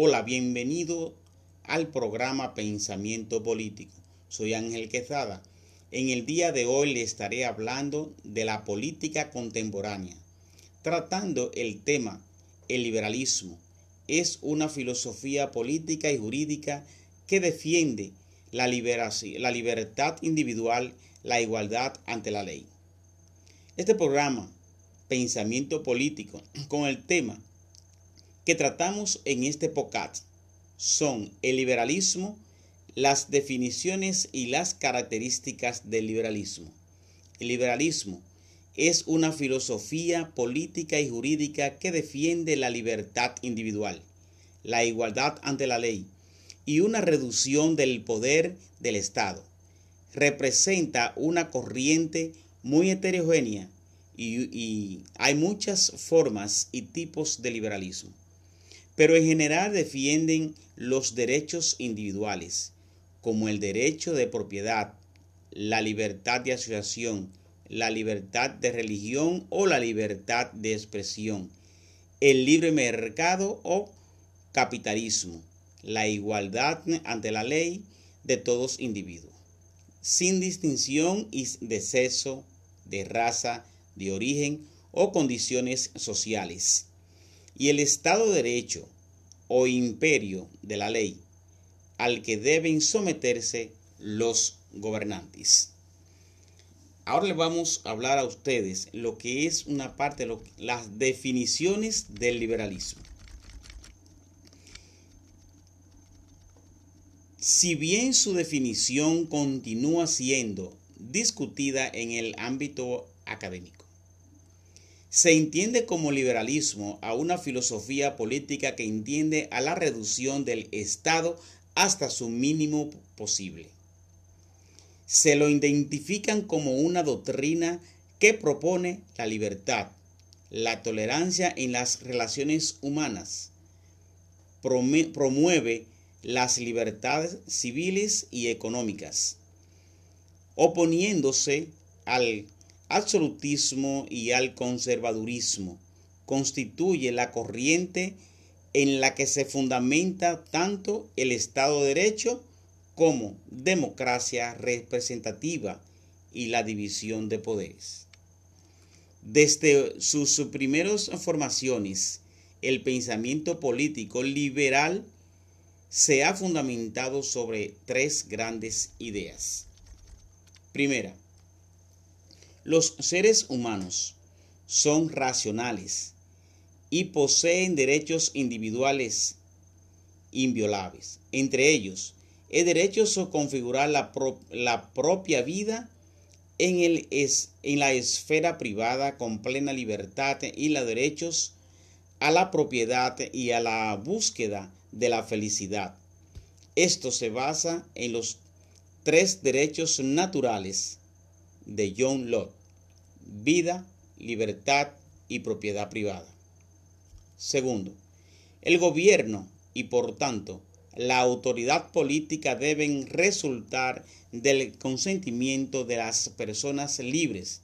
Hola, bienvenido al programa Pensamiento Político. Soy Ángel Quezada. En el día de hoy le estaré hablando de la política contemporánea, tratando el tema el liberalismo. Es una filosofía política y jurídica que defiende la, la libertad individual, la igualdad ante la ley. Este programa, Pensamiento Político, con el tema que tratamos en este podcast son el liberalismo, las definiciones y las características del liberalismo. El liberalismo es una filosofía política y jurídica que defiende la libertad individual, la igualdad ante la ley y una reducción del poder del Estado. Representa una corriente muy heterogénea y, y hay muchas formas y tipos de liberalismo pero en general defienden los derechos individuales, como el derecho de propiedad, la libertad de asociación, la libertad de religión o la libertad de expresión, el libre mercado o capitalismo, la igualdad ante la ley de todos individuos, sin distinción de sexo, de raza, de origen o condiciones sociales y el Estado de Derecho o imperio de la ley al que deben someterse los gobernantes. Ahora les vamos a hablar a ustedes lo que es una parte de las definiciones del liberalismo. Si bien su definición continúa siendo discutida en el ámbito académico, se entiende como liberalismo a una filosofía política que entiende a la reducción del Estado hasta su mínimo posible. Se lo identifican como una doctrina que propone la libertad, la tolerancia en las relaciones humanas, promueve las libertades civiles y económicas, oponiéndose al absolutismo y al conservadurismo. Constituye la corriente en la que se fundamenta tanto el Estado de Derecho como democracia representativa y la división de poderes. Desde sus primeras formaciones, el pensamiento político liberal se ha fundamentado sobre tres grandes ideas. Primera, los seres humanos son racionales y poseen derechos individuales inviolables. Entre ellos, el derecho a configurar la, propia vida en, en la esfera privada con plena libertad y los derechos a la propiedad y a la búsqueda de la felicidad. Esto se basa en los tres derechos naturales de John Locke vida, libertad y propiedad privada. Segundo, el gobierno y por tanto la autoridad política deben resultar del consentimiento de las personas libres,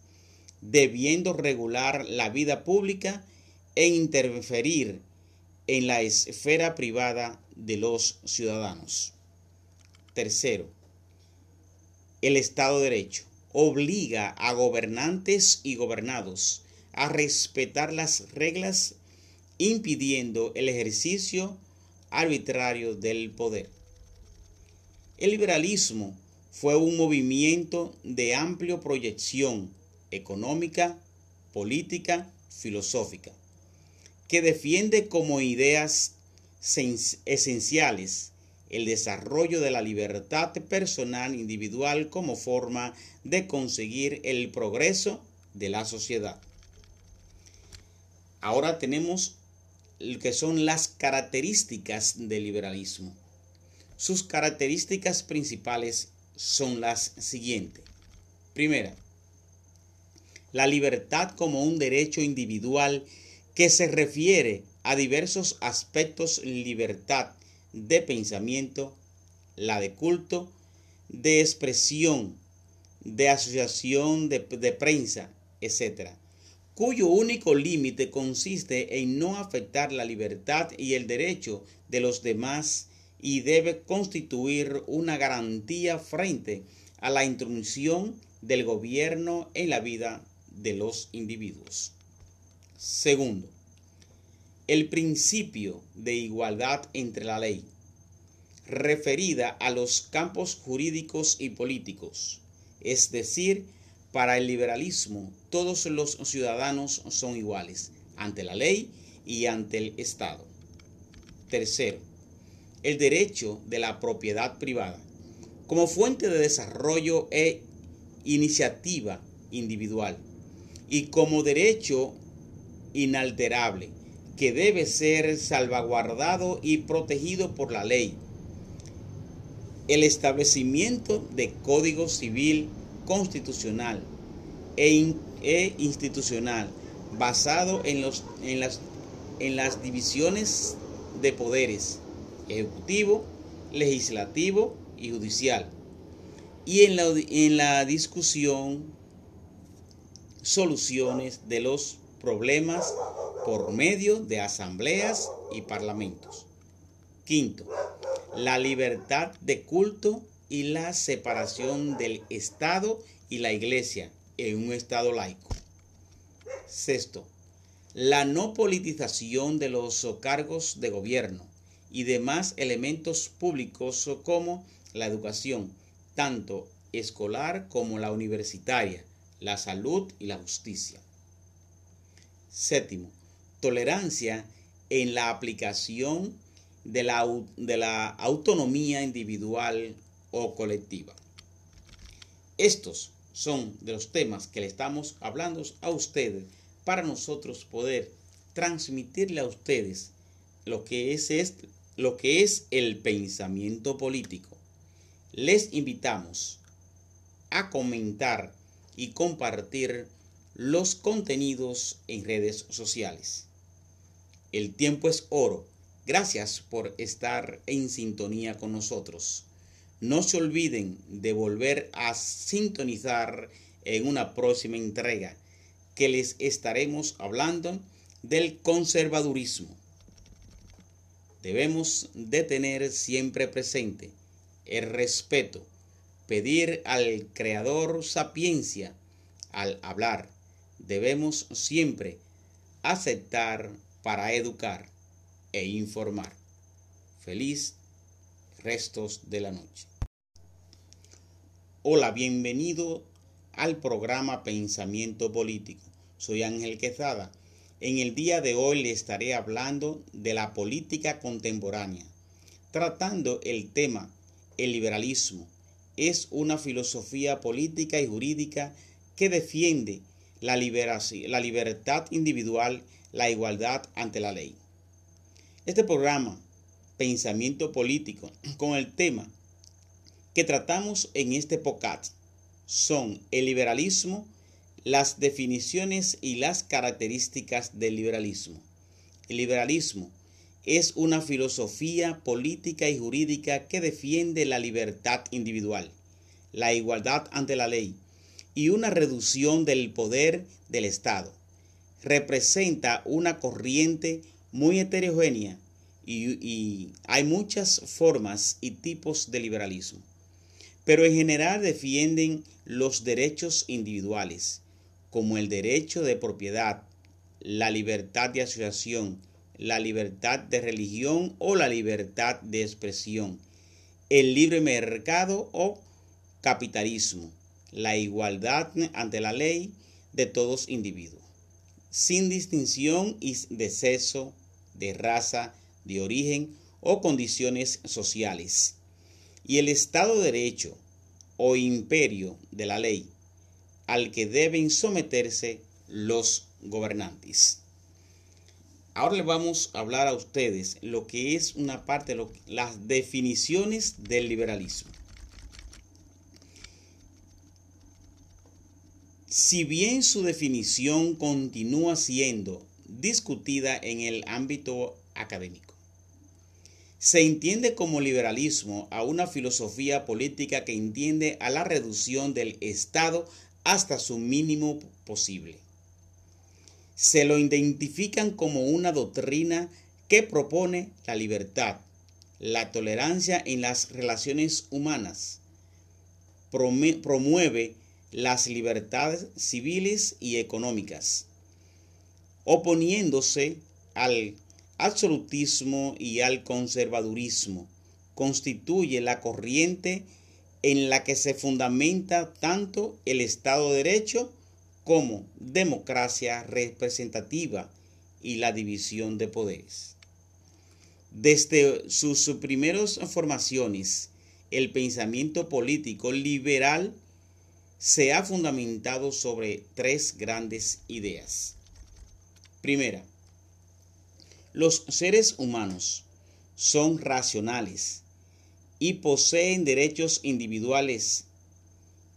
debiendo regular la vida pública e interferir en la esfera privada de los ciudadanos. Tercero, el Estado de Derecho obliga a gobernantes y gobernados a respetar las reglas impidiendo el ejercicio arbitrario del poder. El liberalismo fue un movimiento de amplia proyección económica, política, filosófica, que defiende como ideas esenciales el desarrollo de la libertad personal individual como forma de conseguir el progreso de la sociedad. Ahora tenemos lo que son las características del liberalismo. Sus características principales son las siguientes. Primera, la libertad como un derecho individual que se refiere a diversos aspectos libertad de pensamiento, la de culto, de expresión, de asociación, de, prensa, etc. cuyo único límite consiste en no afectar la libertad y el derecho de los demás y debe constituir una garantía frente a la intromisión del gobierno en la vida de los individuos. Segundo, el principio de igualdad entre la ley, referida a los campos jurídicos y políticos, es decir, para el liberalismo todos los ciudadanos son iguales ante la ley y ante el Estado. Tercero, el derecho de la propiedad privada como fuente de desarrollo e iniciativa individual y como derecho inalterable que debe ser salvaguardado y protegido por la ley. El establecimiento de código civil constitucional e, e institucional basado en, los, en, las, en las divisiones de poderes ejecutivo, legislativo y judicial. Y en la, en la discusión, soluciones de los problemas por medio de asambleas y parlamentos. Quinto, la libertad de culto y la separación del Estado y la Iglesia en un Estado laico. Sexto, la no politización de los cargos de gobierno y demás elementos públicos como la educación, tanto escolar como la universitaria, la salud y la justicia. Séptimo, tolerancia en la aplicación de la, de la autonomía individual o colectiva. Estos son de los temas que le estamos hablando a ustedes para nosotros poder transmitirle a ustedes lo que es, este, lo que es el pensamiento político. Les invitamos a comentar y compartir los contenidos en redes sociales. El tiempo es oro. Gracias por estar en sintonía con nosotros. No se olviden de volver a sintonizar en una próxima entrega que les estaremos hablando del conservadurismo. Debemos de tener siempre presente el respeto, pedir al Creador sapiencia al hablar. Debemos siempre aceptar para educar e informar. Feliz restos de la noche. Hola, bienvenido al programa Pensamiento Político. Soy Ángel Quezada. En el día de hoy le estaré hablando de la política contemporánea, tratando el tema el liberalismo. Es una filosofía política y jurídica que defiende la, la libertad individual, la igualdad ante la ley. Este programa, Pensamiento Político, con el tema que tratamos en este podcast, son el liberalismo, las definiciones y las características del liberalismo. El liberalismo es una filosofía política y jurídica que defiende la libertad individual, la igualdad ante la ley y una reducción del poder del Estado. Representa una corriente muy heterogénea y, hay muchas formas y tipos de liberalismo. Pero en general defienden los derechos individuales, como el derecho de propiedad, la libertad de asociación, la libertad de religión o la libertad de expresión, el libre mercado o capitalismo, la igualdad ante la ley de todos individuos sin distinción de sexo, de raza, de origen o condiciones sociales. Y el Estado de Derecho o imperio de la ley al que deben someterse los gobernantes. Ahora les vamos a hablar a ustedes lo que es una parte de las definiciones del liberalismo. Si bien su definición continúa siendo discutida en el ámbito académico, se entiende como liberalismo a una filosofía política que entiende a la reducción del Estado hasta su mínimo posible. se lo identifican como una doctrina que propone la libertad, la tolerancia en las relaciones humanas, promueve las libertades civiles y económicas, oponiéndose al absolutismo y al conservadurismo, constituye la corriente en la que se fundamenta tanto el Estado de Derecho como democracia representativa y la división de poderes. Desde sus primeras formaciones, el pensamiento político liberal se ha fundamentado sobre tres grandes ideas. Primera, los seres humanos son racionales y poseen derechos individuales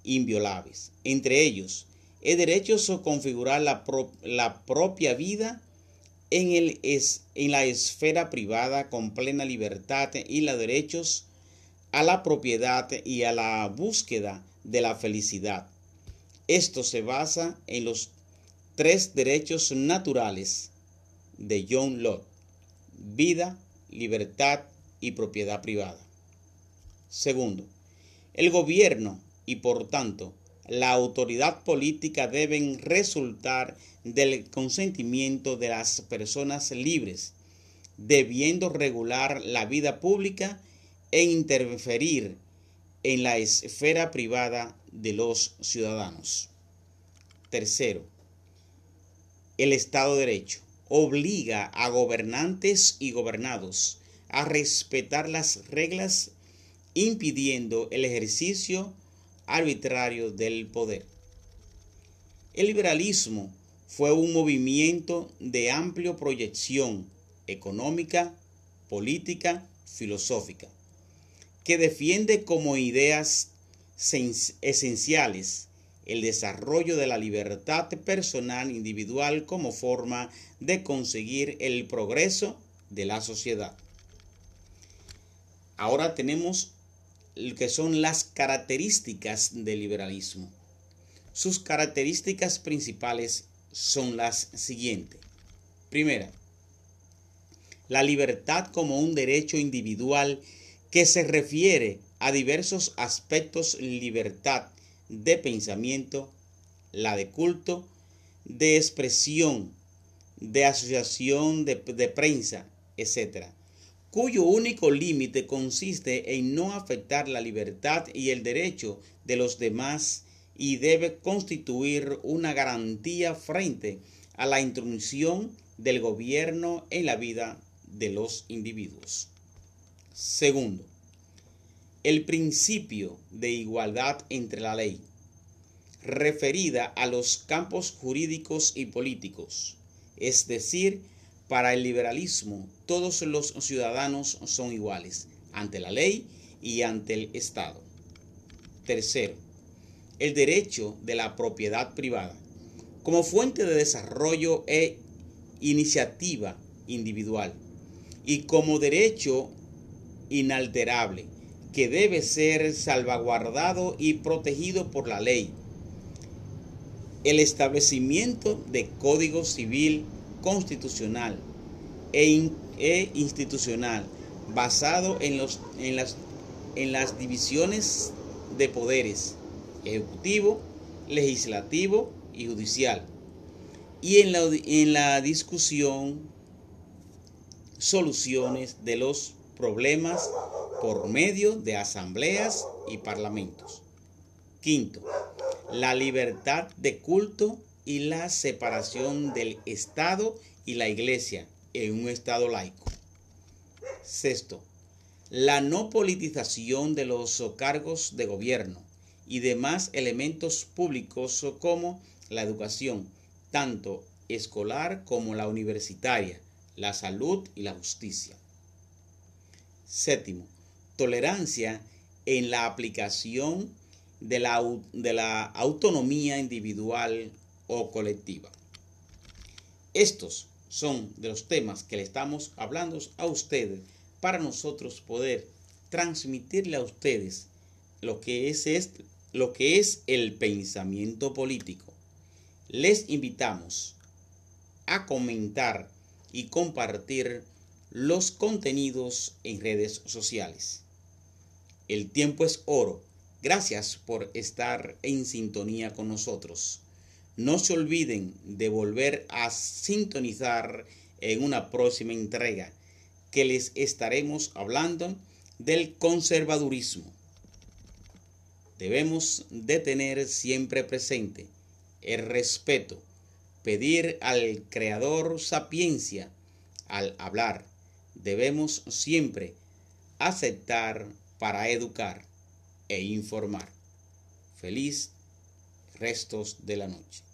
inviolables. Entre ellos, el derecho a configurar la, propia vida en, en la esfera privada con plena libertad y los derechos a la propiedad y a la búsqueda de la felicidad. Esto se basa en los tres derechos naturales de John Locke, vida, libertad y propiedad privada. Segundo, el gobierno y por tanto la autoridad política deben resultar del consentimiento de las personas libres, debiendo regular la vida pública e interferir en la esfera privada de los ciudadanos. Tercero, el Estado de Derecho obliga a gobernantes y gobernados a respetar las reglas impidiendo el ejercicio arbitrario del poder. El liberalismo fue un movimiento de amplia proyección económica, política, filosófica, que defiende como ideas esenciales el desarrollo de la libertad personal individual como forma de conseguir el progreso de la sociedad. Ahora tenemos que son las características del liberalismo. Sus características principales son las siguientes. Primera, la libertad como un derecho individual que se refiere a diversos aspectos libertad de pensamiento, la de culto, de expresión, de asociación de, prensa, etc cuyo único límite consiste en no afectar la libertad y el derecho de los demás y debe constituir una garantía frente a la intromisión del gobierno en la vida de los individuos. Segundo, el principio de igualdad entre la ley, referida a los campos jurídicos y políticos, es decir, para el liberalismo, todos los ciudadanos son iguales ante la ley y ante el Estado. Tercero, el derecho de la propiedad privada como fuente de desarrollo e iniciativa individual y como derecho inalterable que debe ser salvaguardado y protegido por la ley. El establecimiento de código civil constitucional e, e, institucional basado en, los, en, las, en las divisiones de poderes ejecutivo, legislativo y judicial y en la, en la discusión soluciones de los problemas por medio de asambleas y parlamentos. Quinto, la libertad de culto y la separación del Estado y la Iglesia en un Estado laico. Sexto, la no politización de los cargos de gobierno y demás elementos públicos como la educación, tanto escolar como la universitaria, la salud y la justicia. Séptimo, tolerancia en la aplicación de la, de la autonomía individual o colectiva. Estos son de los temas que le estamos hablando a ustedes para nosotros poder transmitirle a ustedes lo que es, lo que es el pensamiento político. Les invitamos a comentar y compartir los contenidos en redes sociales. El tiempo es oro. Gracias por estar en sintonía con nosotros. No se olviden de volver a sintonizar en una próxima entrega que les estaremos hablando del conservadurismo. Debemos de tener siempre presente el respeto, pedir al Creador sapiencia al hablar. Debemos siempre aceptar para educar e informar. Feliz restos de la noche.